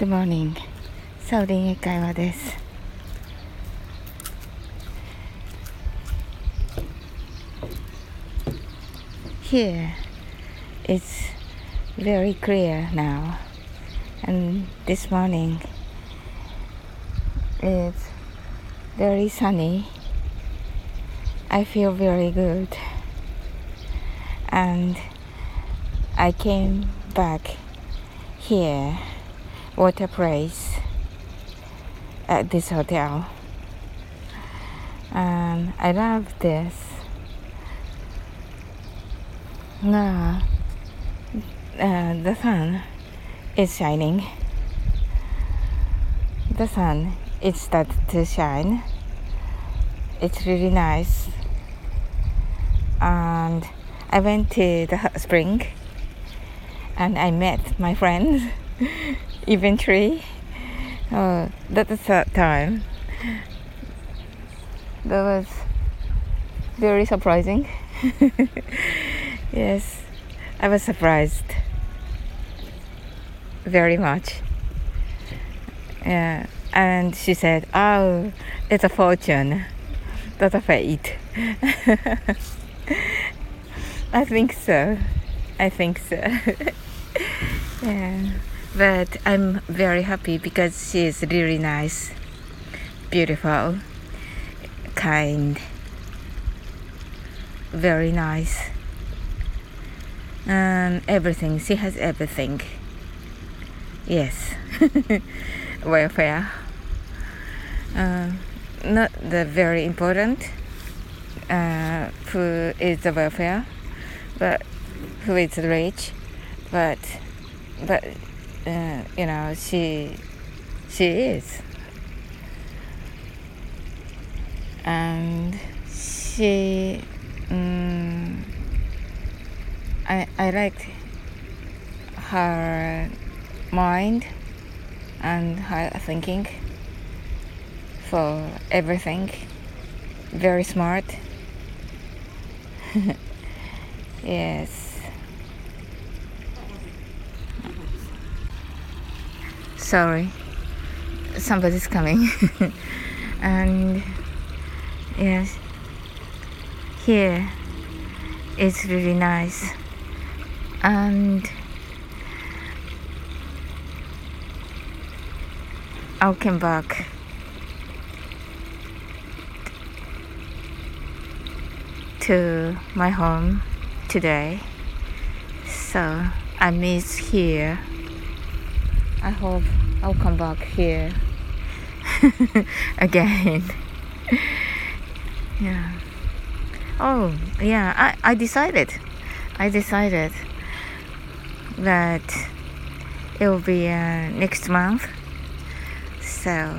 Good morning. さおりん英会話です。Here it's very clear now, and this morning it's very sunny. I feel very good, and I came back here. Water Place, at this hotel. And I love this. Now, uh, the sun is shining. The sun it started to shine. It's really nice. And I went to the hot spring and I met my friends eventually. Uh, that was that time. That was very surprising. yes, I was surprised very much. Yeah, and she said, "Oh, it's a fortune. That's a fate." I think so. I think so. yeah. But I'm very happy because she is really nice, beautiful, kind, very nice. And everything. She has everything. Yes. Welfare. Uh, not the very important uh, who is the welfare, but who is rich, but but uh, you know she she is, and she um, I I liked her mind and her thinking for everything. Very smart. Yes sorry. Somebody's coming. And yes. Here. It's really nice. And I'll come back. To my home today. So I miss here I hope I'll come back here. Again. Yeah. Oh yeah I, I decided. I decided that it will be uh, next month. So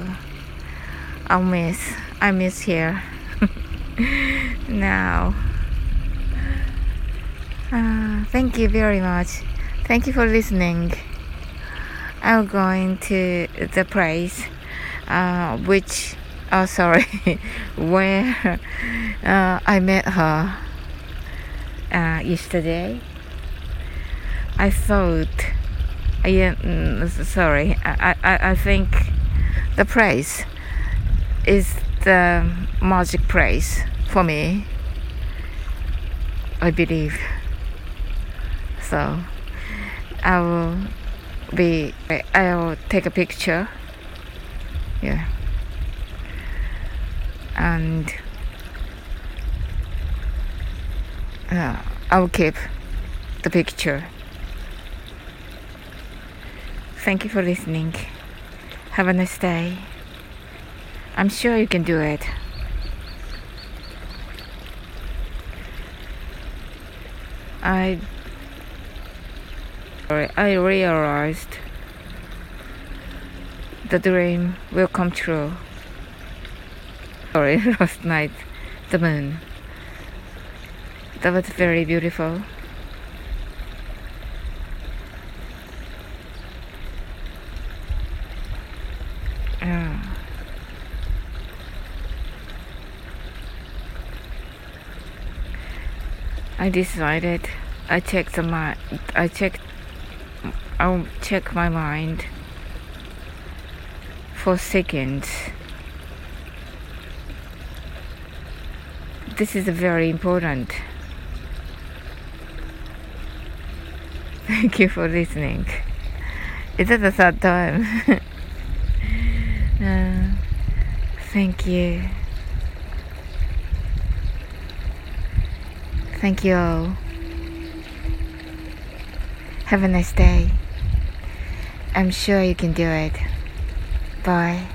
I'll miss I miss here. Now. Uh, thank you very much. Thank you for listening I'm going to the place uh, which oh sorry where uh, I met her uh, yesterday. I thought yeah mm, sorry I, I, I think the place is the magic place for me I believe. So I will be I'll take a picture. Yeah. And uh, I'll keep the picture. Thank you for listening. Have a nice day. I'm sure you can do it. I I realized the dream will come true. Sorry, last night, the moon. That was very beautiful. Yeah. I decided I checked the I checked I'll check my mind for seconds. This is very important. Thank you for listening. Is that the third time? uh, thank you. Thank you all. Have a nice day. I'm sure you can do it. Bye.